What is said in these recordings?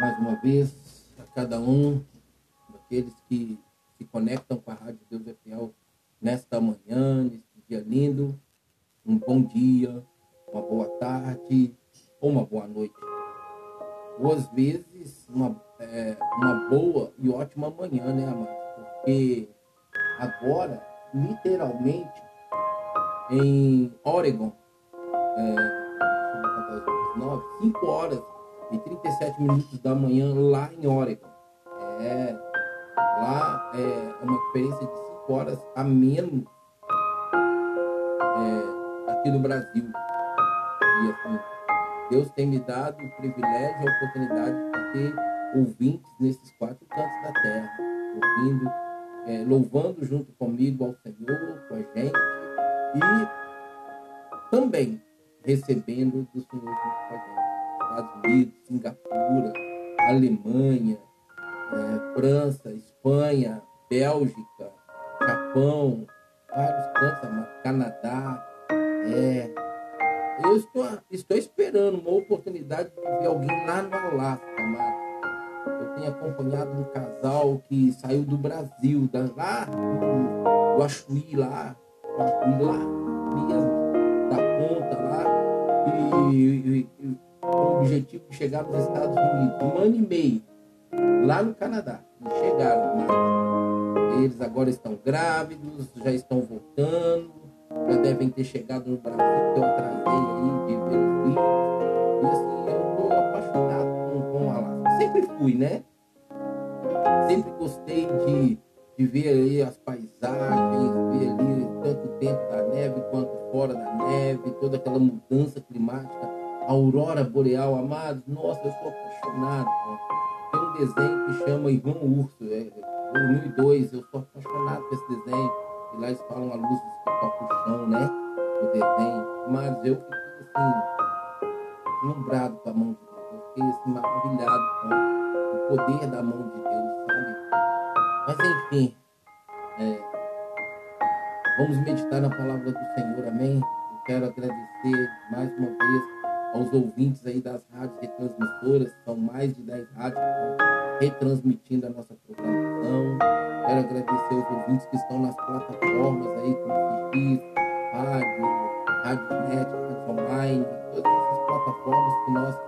mais uma vez a cada um daqueles que se conectam com a Rádio Deus é Fiel nesta manhã, neste dia lindo. Um bom dia, uma boa tarde ou uma boa noite. Ou às vezes uma, é, uma boa e ótima manhã, né, amados? Porque agora, literalmente, em Oregon, é, 5 horas e 37 minutos da manhã lá em Oregon. É, lá é uma diferença de 5 horas a menos é, aqui no Brasil. E assim, Deus tem me dado o privilégio e a oportunidade de ter ouvintes nesses quatro cantos da terra, ouvindo, é, louvando junto comigo ao Senhor, com a gente, e também recebendo do Senhor junto com a gente. Estados Unidos, Singapura, Alemanha, é, França, Espanha, Bélgica, Japão, vários cantos, Canadá. É, eu estou, estou esperando uma oportunidade de ver alguém lá no Alasca, mas eu tenho acompanhado um casal que saiu do Brasil, da, lá do, Achuí, lá, do lá mesmo, da ponta lá, e, e, o objetivo de chegar nos Estados Unidos. Um ano e meio lá no Canadá. E chegaram, mas eles agora estão grávidos, já estão voltando, já devem ter chegado no Brasil, que eu atrasei aí de vídeos. E assim, eu estou apaixonado com, com o Alasca. Sempre fui, né? Sempre gostei de, de ver aí as paisagens, ver ali tanto dentro da neve quanto fora da neve, toda aquela mudança climática aurora boreal, amados, nossa, eu sou apaixonado. Tem um desenho que chama Ivan Urso, é, 2002, eu sou apaixonado por esse desenho. E lá eles falam a luz que toca o chão, né? O desenho. Mas eu fiquei assim, nombrado com a mão de Deus. Eu fiquei assim, maravilhado com o poder da mão de Deus, sabe? Mas enfim, é, vamos meditar na palavra do Senhor, amém? Eu quero agradecer mais uma vez aos ouvintes aí das rádios retransmissoras, são mais de 10 rádios que estão retransmitindo a nossa programação. Quero agradecer aos ouvintes que estão nas plataformas aí, como Fiz, Rádio, Rádio Net, Rádio Online, todas essas plataformas que nós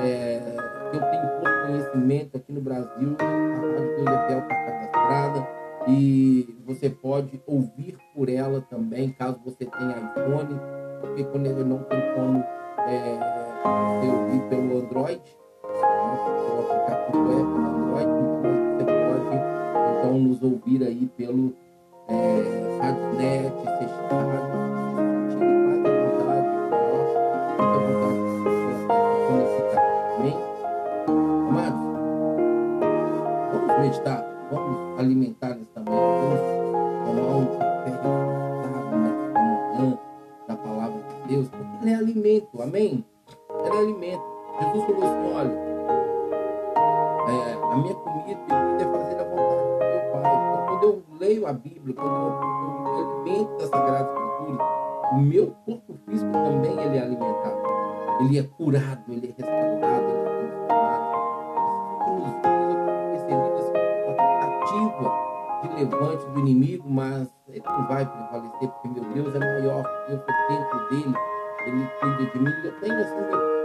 é, que eu tenho pouco conhecimento aqui no Brasil, a Rádio é Fiel está cadastrada e você pode ouvir por ela também, caso você tenha iPhone, porque quando ele não tem como é, eu vi pelo Android, né, pelo aplicativo Android, então você pode então nos ouvir aí pelo é, RadioNet, Sexta Rádio, tire mais à vontade, fique à vontade para conectar? Amados, vamos meditar, Bíblia, quando eu, alimento da Sagrada Escritura, o meu corpo físico também ele é alimentado. Ele é curado, ele é restaurado, ele é transformado. Esses últimos dias eu uma tentativa de levante do inimigo, mas ele não vai prevalecer, porque meu Deus é maior, eu sou dentro dele ele cuida de mim, eu tenho assim,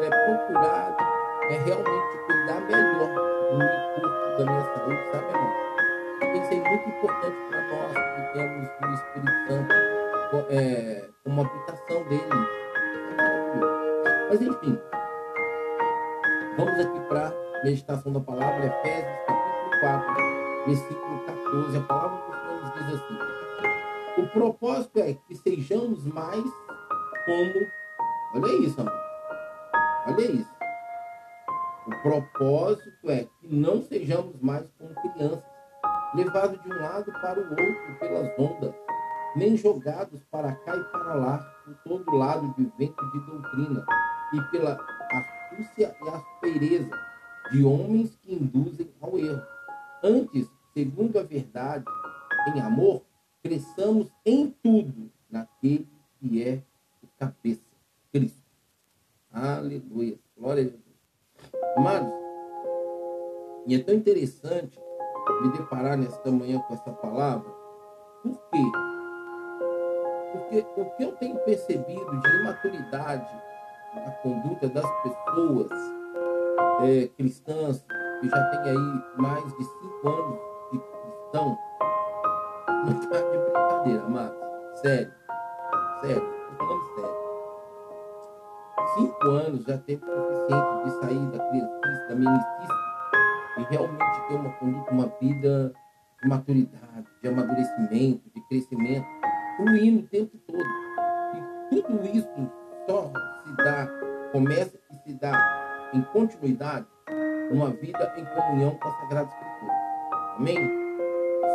é, procurado é realmente cuidar melhor do meu corpo, da minha saúde, sabe, irmão? Isso é muito importante para nós que temos o Espírito Santo é, como habitação dele. Mas enfim, vamos aqui para a meditação da palavra, Efésios capítulo 4, versículo 14. A palavra do Senhor nos diz assim: O propósito é que sejamos mais como Olha isso, amor. Olha isso. O propósito é que não sejamos mais como crianças, levados de um lado para o outro pelas ondas, nem jogados para cá e para lá por todo lado de vento de doutrina e pela astúcia e aspereza de homens que induzem ao erro. Antes, segundo a verdade, em amor, cresçamos em tudo naquele que é o cabeça Cristo. Aleluia. Glória a Deus. Amados, E é tão interessante me deparar nesta manhã com essa palavra. Por quê? Porque o que eu tenho percebido de imaturidade na conduta das pessoas é, cristãs, que já tem aí mais de cinco anos de cristão, não está de brincadeira, amado. Sério. Sério. Estou falando sério. Cinco anos já tempo suficiente de sair da criança, da meninice realmente ter uma conduta, uma vida de maturidade, de amadurecimento, de crescimento, fluindo o tempo todo. E tudo isso só se dá, começa e se dá em continuidade uma vida em comunhão com a Sagrada Escritura. Amém?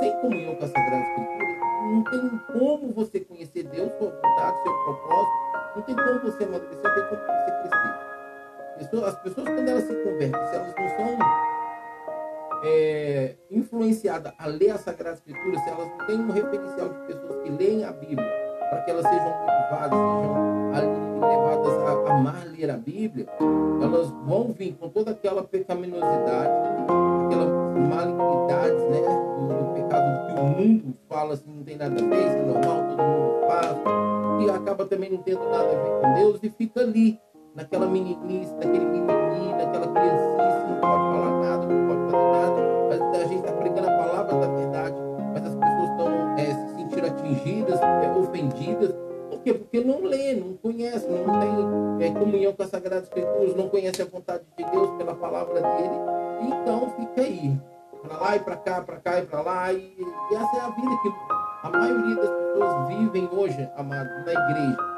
Sem comunhão com a Sagrada Escritura, não tem como você conhecer Deus, sua vontade, seu propósito, não tem como você amadurecer, não tem como você crescer. As pessoas, quando elas se convertem, se elas não são é, influenciadas a ler a Sagrada Escritura, se elas têm um referencial de pessoas que leem a Bíblia, para que elas sejam motivadas, sejam levadas a amar ler a Bíblia, elas vão vir com toda aquela pecaminosidade, aquela malignidades, né, do, do pecado que o mundo fala assim, não tem nada a ver, isso é normal, todo mundo faz, e acaba também não tendo nada a ver com Deus e fica ali, naquela meninice, naquele menininho, naquela criancice, mas a gente está pregando a palavra da verdade, mas as pessoas estão é, se sentindo atingidas, é, ofendidas, por quê? Porque não lê, não conhece, não tem é, comunhão com as Sagradas Escrituras, não conhece a vontade de Deus pela palavra dele, então fica aí, para lá e para cá, para cá e para lá, e, e, essa é a vida que a maioria das pessoas vivem hoje, amado, na igreja.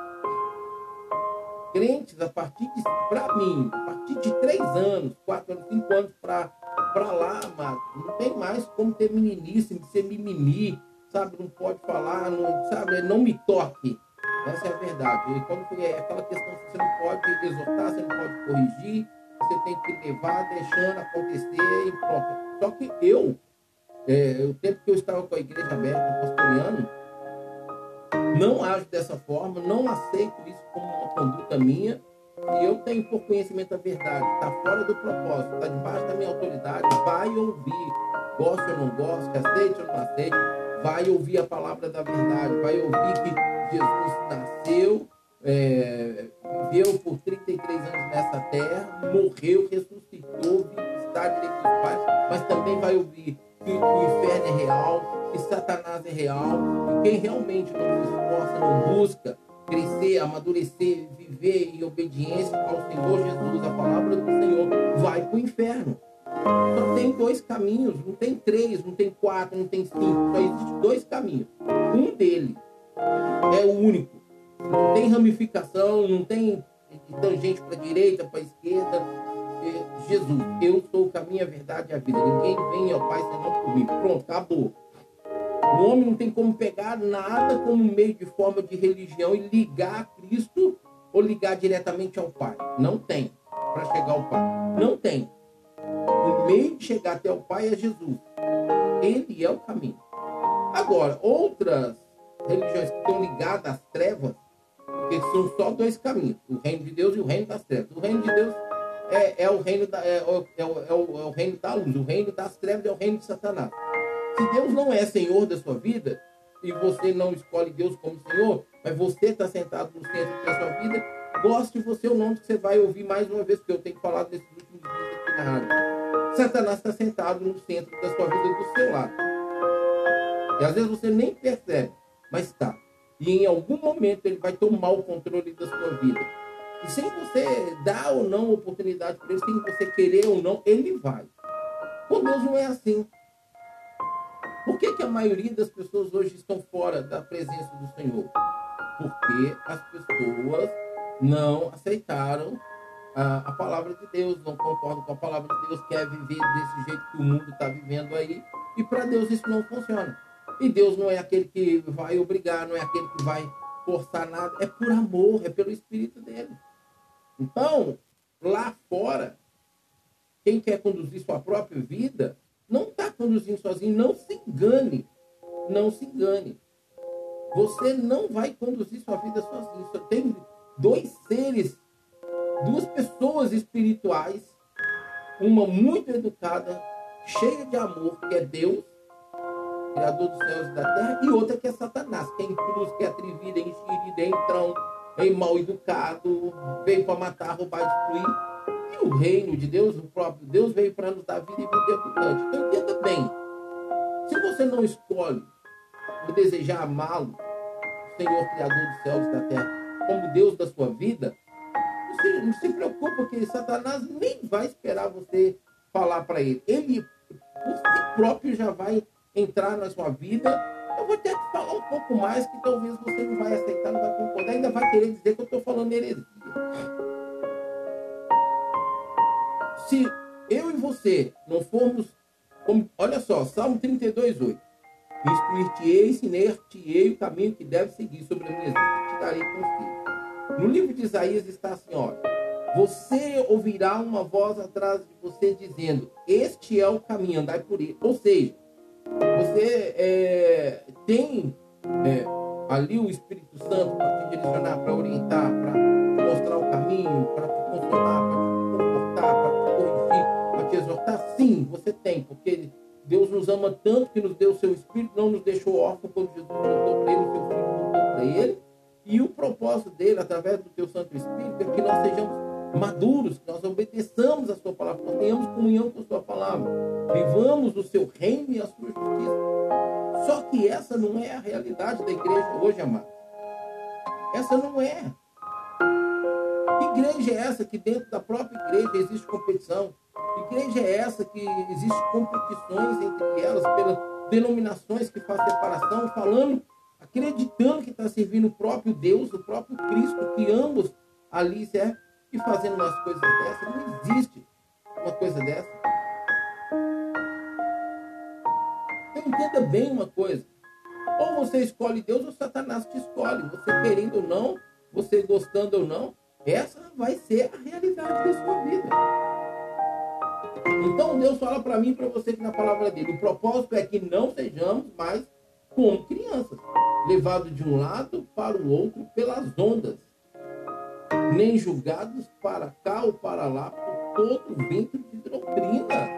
Crentes, a partir de, para mim, a partir de três anos, quatro anos, cinco anos para para lá, amado, não tem mais como ter meninice, ser mimimi, sabe? Não pode falar, não, sabe? Não me toque. Essa é a verdade. E quando é aquela questão que você não pode exortar, você não pode corrigir, você tem que levar, deixando acontecer e pronto. Só que eu, é, o tempo que eu estava com a igreja aberta, pastoreando, não ajo dessa forma, não aceito isso como uma conduta minha, e eu tenho por conhecimento a verdade, está fora do propósito, está debaixo da minha autoridade, vai ouvir, goste ou não goste, aceite ou não aceite, vai ouvir a palavra da verdade, vai ouvir que Jesus nasceu, é, viveu por 33 anos nessa terra, morreu, ressuscitou, está direito dos pais, mas também vai ouvir que o inferno é real, que Satanás é real, e quem realmente não se esforça, não busca crescer, amadurecer, viver em obediência ao Senhor Jesus, a palavra do Senhor, vai para o inferno. Só tem dois caminhos, não tem três, não tem quatro, não tem cinco, só existe dois caminhos. Um deles é o único. Não tem ramificação, não tem tangente para a direita, para a esquerda. É Jesus, eu sou o caminho, a verdade e a vida. Ninguém vem ao Pai senão por mim. Pronto, acabou. O homem não tem como pegar nada como meio de forma de religião e ligar a Cristo ou ligar diretamente ao Pai. Não tem para chegar ao Pai. Não tem. O meio de chegar até o Pai é Jesus. Ele é o caminho. Agora, outras religiões que estão ligadas às trevas, porque são só dois caminhos: o reino de Deus e o reino das trevas. O reino de Deus é, é o, reino da, é, é, é, o, é, o, reino da luz, o reino das trevas é o reino de Satanás. Se Deus não é Senhor da sua vida, e você não escolhe Deus como Senhor, mas você está sentado no centro da sua vida, goste você ou não, que você vai ouvir mais uma vez, que eu tenho falado nesses últimos dias aqui na rádio. Satanás está sentado no centro da sua vida do seu lado. E às vezes você nem percebe, mas está. E em algum momento ele vai tomar o controle da sua vida. E sem você dar ou não oportunidade para ele, sem você querer ou não, ele vai. Com Deus não é assim. Por que, que a maioria das pessoas hoje estão fora da presença do Senhor? Porque as pessoas não aceitaram a, a, palavra de Deus, não concordam com a palavra de Deus, quer viver desse jeito que o mundo está vivendo aí. E para Deus isso não funciona. E Deus não é aquele que vai obrigar, não é aquele que vai forçar nada. É por amor, é pelo Espírito dele. Então, lá fora, quem quer conduzir sua própria vida, não está conduzindo sozinho. Não se engane. Não se engane. Você não vai conduzir sua vida sozinho. Só tem dois seres, duas pessoas espirituais, uma muito educada cheia de amor, que é Deus, Criador dos céus e da terra, e outra que é Satanás, que é intruso, que é atrevido, é enxerido, é entrão, é mal educado, veio para matar, roubar, destruir. E o reino de Deus, o próprio Deus, veio para nos dar vida e vida abundante. Então entenda bem, se você não escolhe o desejar amá-lo, o Senhor Criador dos céus e da terra, como Deus da sua vida, você não se preocupe, porque Satanás nem vai esperar você falar para ele. Ele, por si próprio, já vai entrar na sua vida. Eu vou ter que falar um pouco mais, que talvez você não vai aceitar, não vai concordar, ainda vai querer dizer que eu estou falando heresia. Se eu e você não formos, como, olha só, Salmo 32, 8. Instruir-te-ei, ensinar-te-ei o caminho que deve seguir sobre a minha vida, te darei conselho. No livro de Isaías está assim, olha. Você ouvirá uma voz atrás de você dizendo: Este é o caminho, andai por ele. Ou seja, você é, tem é, ali o Espírito Santo para te direcionar, para orientar, para mostrar o caminho, para te consolar, exortar. Sim, você tem, porque Deus nos ama tanto que nos deu o seu Espírito, não nos deixou órfãos quando Jesus voltou para ele, o seu Filho voltou para ele. E o propósito dele, através do teu Santo Espírito, é que nós sejamos maduros, que nós obedeçamos a sua palavra, que nós tenhamos comunhão com a sua palavra, vivamos o seu reino e a sua justiça. Só que essa não é a realidade da igreja hoje, amado. Essa não é. Que igreja é essa que dentro da própria igreja existe competição? Igreja é essa que existe competições entre elas pelas denominações que fazem separação, falando acreditando que está servindo o próprio Deus, o próprio Cristo, que ambos ali servem, e fazendo umas coisas dessas. Não existe uma coisa dessa. Então entenda bem uma coisa. Ou você escolhe Deus ou Satanás te escolhe. Você querendo ou não, você gostando ou não, essa vai ser a realidade da sua vida. Então Deus fala para mim e para você que na palavra dele, o propósito é que não sejamos mais como crianças, levados de um lado para o outro pelas ondas, nem julgados para cá ou para lá por todo vento de doutrina.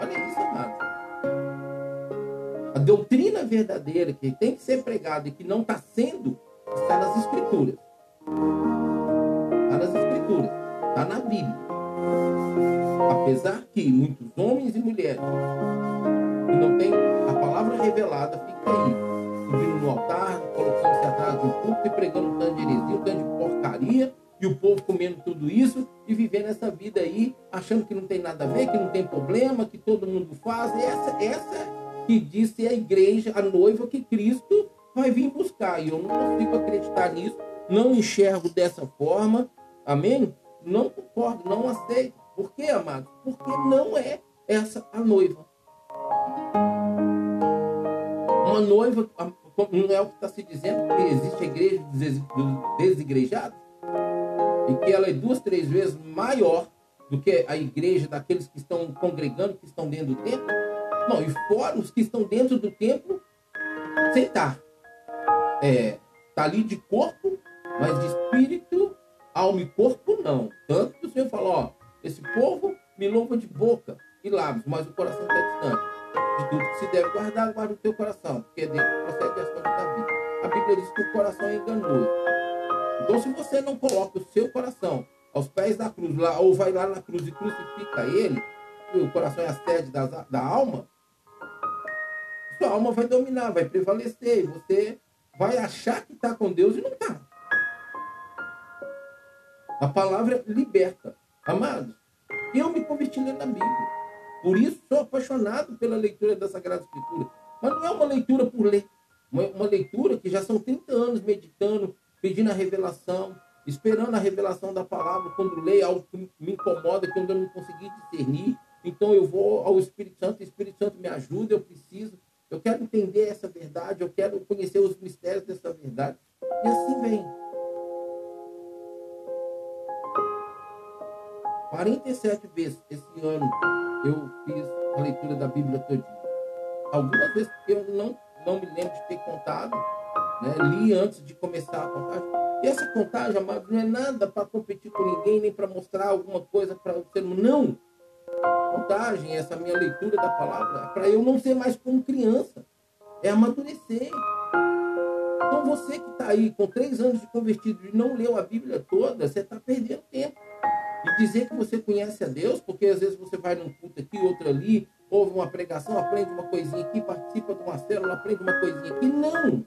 Olha isso, amado. A doutrina verdadeira que tem que ser pregada e que não está sendo, está nas Escrituras. Apesar que muitos homens e mulheres que não têm a palavra revelada fica aí, subindo no altar, colocando-se atrás do púlpito e pregando um tanto de heresia, um tanto de porcaria, e o povo comendo tudo isso e vivendo essa vida aí, achando que não tem nada a ver, que não tem problema, que todo mundo faz. Essa, essa que disse a igreja, a noiva que Cristo vai vir buscar. E eu não consigo acreditar nisso, não enxergo dessa forma. Amém? Não concordo, não aceito. Por quê, amados? Porque não é essa a noiva uma noiva, não é o que está se dizendo, que existe a igreja dos desigrejados, e que ela é duas, três vezes maior do que a igreja daqueles que estão congregando, que estão dentro do templo. Não, e fora os que estão dentro do templo, você está é, tá ali de corpo, mas de espírito, alma e corpo mas o coração está distante de tudo que se deve guardar, guarda o teu coração, porque é dentro procede as fontes da vida. A Bíblia diz que o coração é enganoso. Então, se você não coloca o seu coração aos pés da cruz, lá, ou vai lá na cruz e crucifica ele, e o coração é a sede da, da alma, sua alma vai dominar, vai prevalecer, e você vai achar que está com Deus e não está. A palavra liberta. Amados, eu me converti lendo a Bíblia. Por isso sou apaixonado pela leitura da Sagrada Escritura. Mas não é uma leitura por ler. Uma, leitura que já são 30 anos meditando, pedindo a revelação, esperando a revelação da palavra. Quando leio algo que me incomoda, que eu não consegui discernir. Então eu vou ao Espírito Santo, o Espírito Santo me ajuda, eu preciso. Eu quero entender essa verdade, eu quero conhecer os mistérios dessa verdade. E assim vem. 47 vezes esse ano eu fiz a leitura da Bíblia todinha. Algumas vezes eu não, não me lembro de ter contado, né? li antes de começar a contagem. E essa contagem, amado, não é nada para competir com ninguém, nem para mostrar alguma coisa para o ser humano. Não. contagem, essa minha leitura da palavra, para eu não ser mais como criança. É amadurecer. Então você que está aí com três anos de convertido e não leu a Bíblia toda, você está perdendo tempo. E dizer que você conhece a Deus, porque às vezes você vai num culto aqui, outro ali, ouve uma pregação, aprende uma coisinha aqui, participa de uma célula, aprende uma coisinha aqui. Não!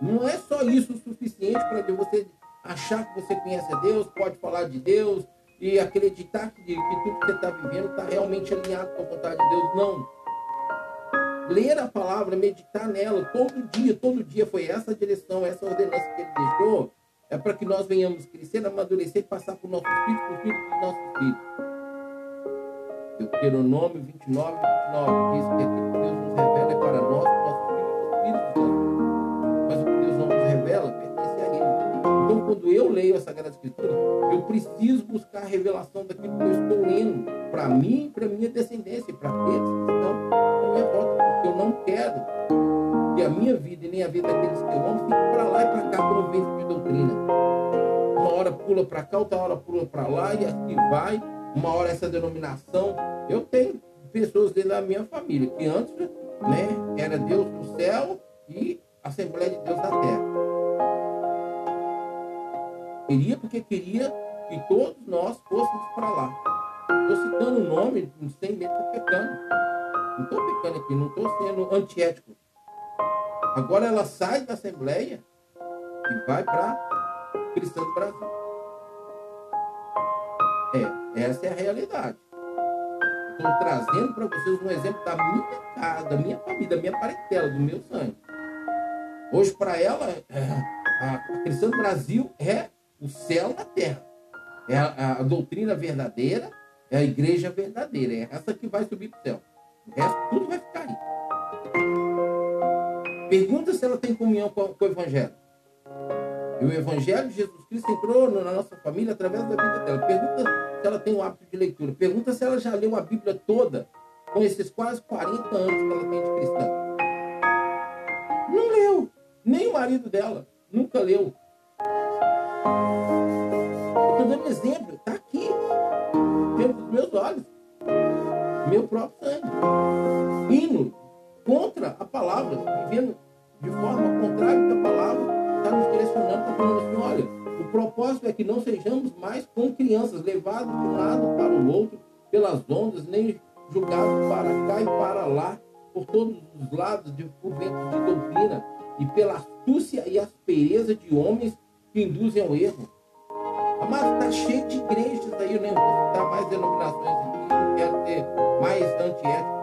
Não é só isso o suficiente para você achar que você conhece a Deus, pode falar de Deus e acreditar que, que tudo que você está vivendo está realmente alinhado com a vontade de Deus. Não. Ler a palavra, meditar nela todo dia, todo dia foi essa direção, essa ordenança que ele deixou, é para que nós venhamos crescer, amadurecer e passar para o nosso filho, para o filho dos nossos filhos. Deuteronômio 29, 29 diz que aquilo que Deus nos revela é para nós, nossos filhos e os filhos dos nossos quando eu leio a Sagrada Escritura, eu preciso buscar a revelação daquilo que eu estou lendo para mim para minha descendência, para aqueles que estão na minha volta, porque eu não quero que a minha vida e nem a vida daqueles que eu amo fique para lá e para cá por vento de doutrina. Uma hora pula para cá, outra hora pula para lá e assim vai. Uma hora essa denominação. Eu tenho pessoas dentro da minha família que antes né, era Deus no céu e Assembleia de Deus na terra. Queria porque queria que todos nós fôssemos para lá. Estou citando o nome sem medo de pecando. Não estou pecando aqui, não estou sendo antiético. Agora ela sai da Assembleia e vai para Cristã do Brasil. É, essa é a realidade. Estou trazendo para vocês um exemplo da minha casa, da minha família, da minha parentela, do meu sangue. Hoje, para ela, é, a Cristã do Brasil é o céu na terra. É a, a, doutrina verdadeira, é a igreja verdadeira. É essa que vai subir para o céu. O resto, tudo vai ficar. Pergunta se ela tem comunhão com, com o Evangelho. E o Evangelho de Jesus Cristo entrou na nossa família através da vida dela. Pergunta se ela tem o hábito de leitura. Pergunta se ela já leu a Bíblia toda com esses quase 40 anos que ela tem de cristã. Não leu. Nem o marido dela nunca leu. Estou dando exemplo, está aqui, dentro dos meus olhos, meu próprio sangue. Contra a palavra, vivendo de forma contrária a palavra está nos direcionando, está falando assim, olha, o propósito é que não sejamos mais como crianças, levados de um lado para o outro pelas ondas, nem julgados para cá e para lá, por todos os lados, de, por vento de doutrina, e pela astúcia e aspereza de homens que induzem ao erro. Mas está cheio de igrejas aí, eu nem vou citar mais denominações aqui, não quero ser mais antiético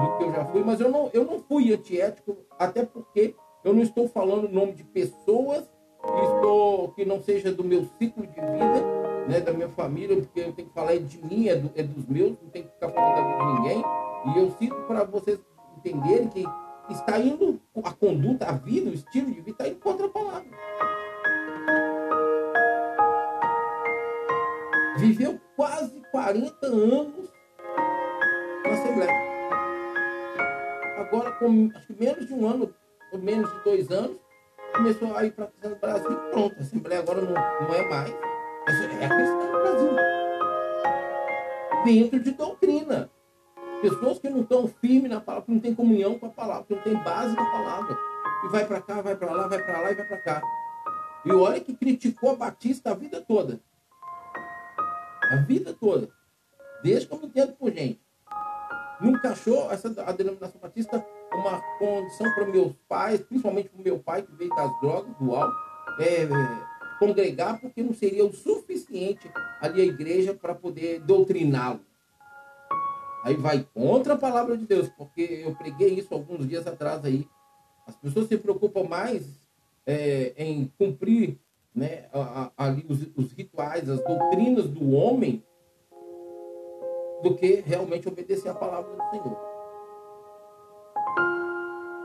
do que eu já fui, mas eu não, eu não fui antiético, até porque eu não estou falando o nome de pessoas que, estou, que não seja do meu ciclo de vida, né, da minha família, porque eu tenho que falar de mim, é, do, é dos meus, não tenho que ficar falando da vida de ninguém. E eu cito para vocês entenderem que está indo, a conduta, a vida, o estilo de vida está indo contra a palavra. viveu quase 40 anos na Assembleia. Agora, com menos de um ano, ou menos de dois anos, começou a ir para a do Brasil. Pronto, a Assembleia agora não, não é mais. É a questão do Brasil. Dentro de doutrina. Pessoas que não estão firmes na palavra, que não têm comunhão com a palavra, que não têm base na palavra. E vai para cá, vai para lá, vai para lá e vai para cá. E olha que criticou a Batista a vida toda. A vida toda. Desde que eu me entendo por gente. Nunca achou essa, a denominação batista uma condição para meus pais, principalmente para o meu pai, que veio das drogas, do álcool, é, é, congregar, porque não seria o suficiente ali a igreja para poder doutriná-lo. Aí vai contra a palavra de Deus, porque eu preguei isso alguns dias atrás aí. As pessoas se preocupam mais é, em cumprir né, ali os, os rituais, as doutrinas do homem, do que realmente obedecer a palavra do Senhor.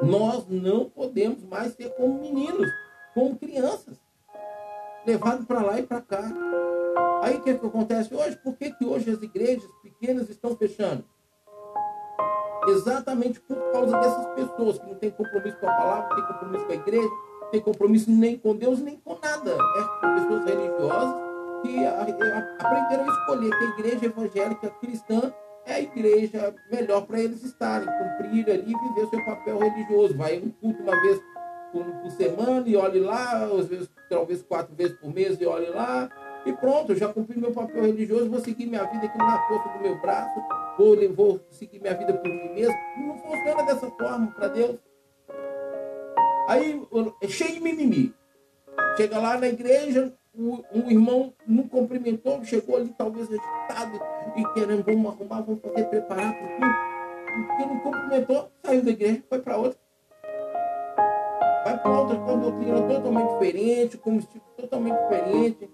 Nós não podemos mais ser como meninos, como crianças, levados para lá e para cá. Aí o que, é que acontece hoje? Por que, que hoje as igrejas pequenas estão fechando? Exatamente por causa dessas pessoas que não têm compromisso com a palavra, têm compromisso com a igreja, tem compromisso nem com Deus, nem com nada. É pessoas religiosas que aprenderam a escolher que a igreja evangélica cristã é a igreja melhor para eles estarem, cumprir ali e viver o seu papel religioso. Vai um culto uma vez por, por, semana e olhe lá, às vezes, talvez quatro vezes por mês e olhe lá. E pronto, já cumpri meu papel religioso, vou seguir minha vida aqui na força do meu braço, vou, vou seguir minha vida por mim mesmo. Não funciona dessa forma para Deus. Aí, é cheio de mimimi. Chega lá na igreja, o, um irmão não cumprimentou, chegou ali talvez agitado e querendo, vamos arrumar, vamos fazer, preparar para tudo. Porque não cumprimentou, saiu da igreja, foi para outra. Vai para outra com doutrina totalmente diferente, com um estilo totalmente diferente.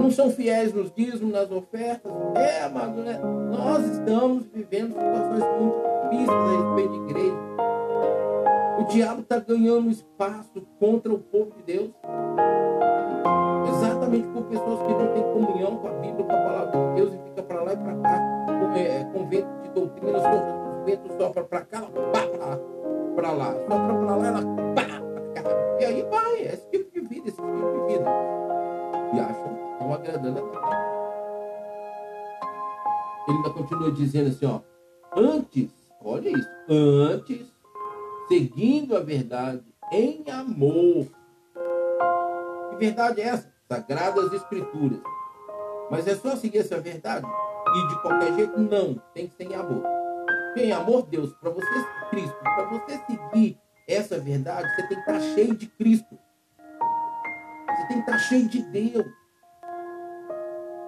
Não são fiéis nos dízimos, nas ofertas. É, amado, né? Nós estamos vivendo situações muito difíceis a respeito de igreja. Diabo está ganhando espaço contra o povo de Deus. Exatamente por pessoas que não têm comunhão com a Bíblia, com a palavra de Deus e fica para lá e para cá, com, é, com vento de doutrina, o vento sopra para cá, para lá, sopra para lá, ela pá para cá. E aí vai, é esse tipo de vida, esse tipo de vida. E acham que estão agradando a Deus. Ele ainda continua dizendo assim, ó, antes, olha isso, antes seguindo a verdade em amor. Que verdade é essa? Sagradas Escrituras. Mas é só seguir essa verdade? E de qualquer jeito? Não, tem que ser em amor. Em amor, Deus, para você, Cristo, para você seguir essa verdade, você tem que estar cheio de Cristo. Você tem que estar cheio de Deus.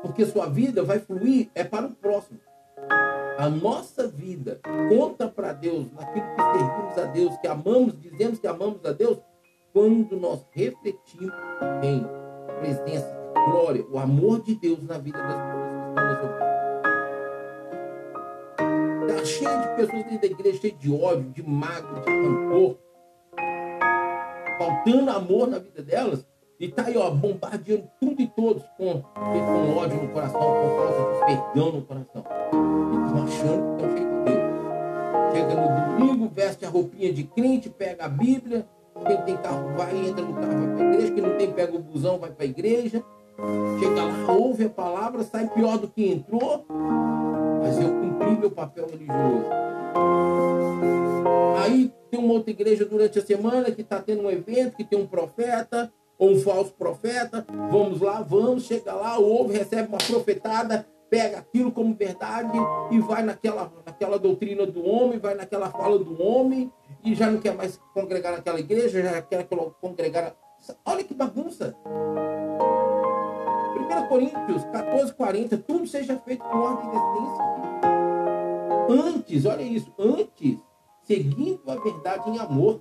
Porque sua vida vai fluir é para o próximo a nossa vida conta para Deus, naquilo que servimos a Deus, que amamos, dizemos que amamos a Deus, quando nós refletimos em presença, glória, o amor de Deus na vida das pessoas que estão nessa vida. Está cheio de pessoas dentro da igreja, cheio de ódio, de mágoa, de rancor, faltando amor na vida delas, e tá aí, ó, bombardeando tudo e todos com, com ódio no coração, com falta de perdão no coração. Achando que estão cheios de Deus. Chega no domingo, veste a roupinha de crente, pega a Bíblia. Quem tem carro vai, entra no carro, vai para a igreja. Quem não tem, pega o busão, vai para a igreja. Chega lá, ouve a palavra, sai pior do que entrou. Mas eu cumpri meu papel religioso. Aí tem uma outra igreja durante a semana que está tendo um evento, que tem um profeta, ou um falso profeta. Vamos lá, vamos, chega lá, ouve, recebe uma profetada, pega aquilo como verdade e vai naquela, naquela doutrina do homem, vai naquela fala do homem e já não quer mais congregar naquela igreja, já quer congregar. Olha que bagunça! 1 Coríntios 14, 40, tudo seja feito com ordem e decência. Antes, olha isso, antes, seguindo a verdade em amor,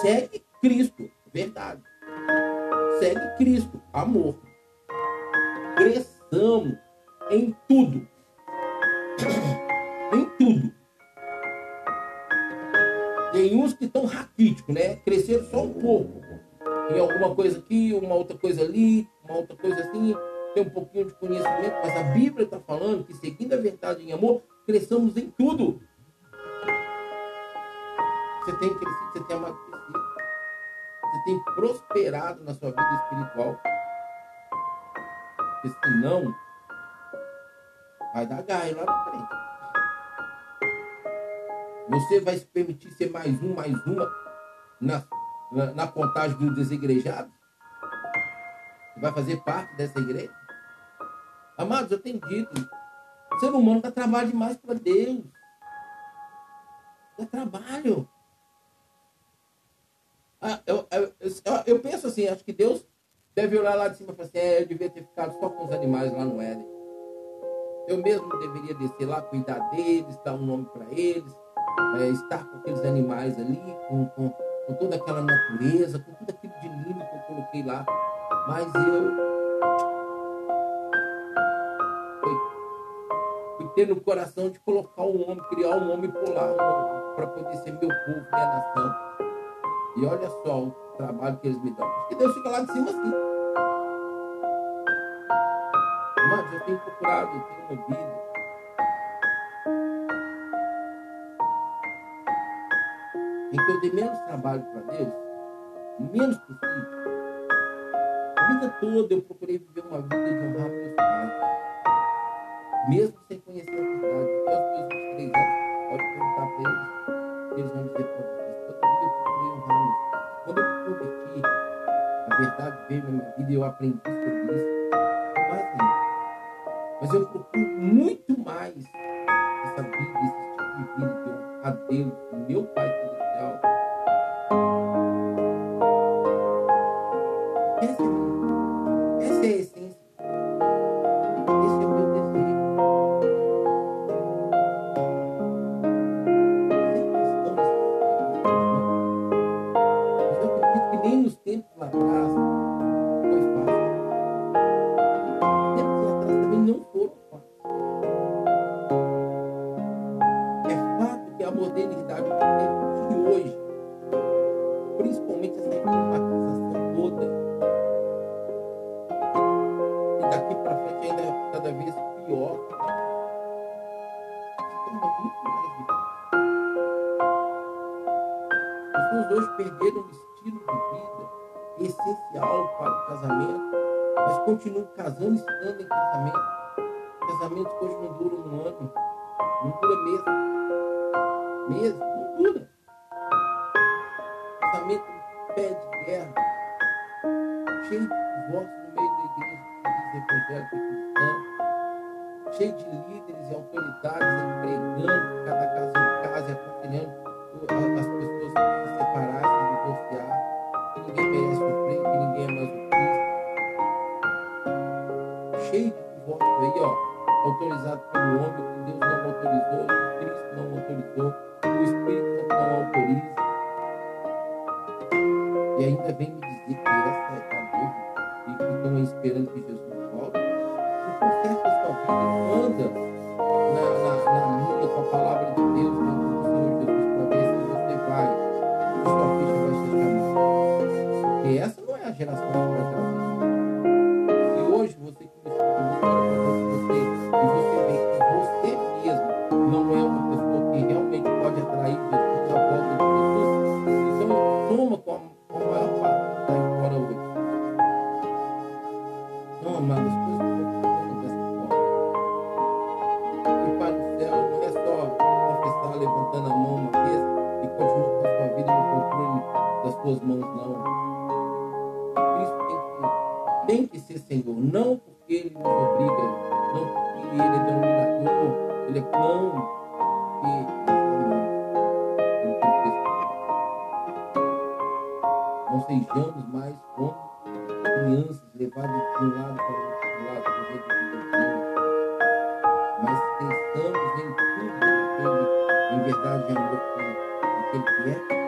Segue Cristo, verdade. Segue Cristo, amor. Cresçamos em tudo. em tudo. Tem uns que estão raquíticos, né? Cresceram só um pouco. Em alguma coisa aqui, uma outra coisa ali, uma outra coisa assim. Tem um pouquinho de conhecimento, mas a Bíblia está falando que seguindo a verdade em amor, cresçamos em tudo. Você tem crescido, você tem amadurecido você tem prosperado na sua vida espiritual. Porque senão, vai dar gaio lá na frente. Você vai se permitir ser mais um, mais uma na, na, na contagem dos desigrejados? Vai fazer parte dessa igreja? Amados, eu tenho dito, o ser humano dá trabalho demais para Deus. Dá trabalho. Ah, eu, eu, eu, penso assim, acho que Deus deve olhar lá de cima e falar assim, é, eu devia ter ficado só com os animais lá no Éden. Eu mesmo deveria descer lá, cuidar deles, dar um nome para eles, é, estar com aqueles animais ali, com, com, com, toda aquela natureza, com tudo aquilo de lindo que eu coloquei lá. Mas eu fui, ter no coração de colocar um homem, criar um homem polar, um para poder ser meu povo, minha nação. E olha só trabalho que eles me dão. Porque Deus fica lá de cima assim. Mas eu tenho procurado, eu tenho vida. em que eu dei menos trabalho para Deus, menos possível. A vida toda eu procurei viver uma vida de honrar meus pais, mesmo sem conhecer a verdade. Até os meus 23 anos, pode perguntar para eles, eles vão dizer para verdade veio na minha vida e eu aprendi sobre isso. Mais ainda. Mas eu procuro muito mais essa vida, esse tipo de vida de honrar a Deus, meu Pai Celestial. Mas continuam casando e se em casamento. Casamentos que hoje não duram um ano, não dura mesmo. Mesmo, não dura. Casamento pé de guerra, cheio de divórcios no meio da igreja, de evangélica e cristã, cheio de líderes e autoridades empregando que cada caso em casa e aconselhando as pessoas a se separar, autorizado pelo homem, que Deus não autorizou, que Cristo não autorizou, que o Espírito não autoriza. E ainda vem me dizer que essa é a noiva e que estão esperando que Jesus volte. Conserta a sua vida, anda na, na, na linha com a palavra de Deus, dentro do Senhor Jesus, para ver se você vai, se sua ficha vai ser chamada. Porque essa não é a geração que vai trazer. Pensamos em tudo em verdade e por aquele que é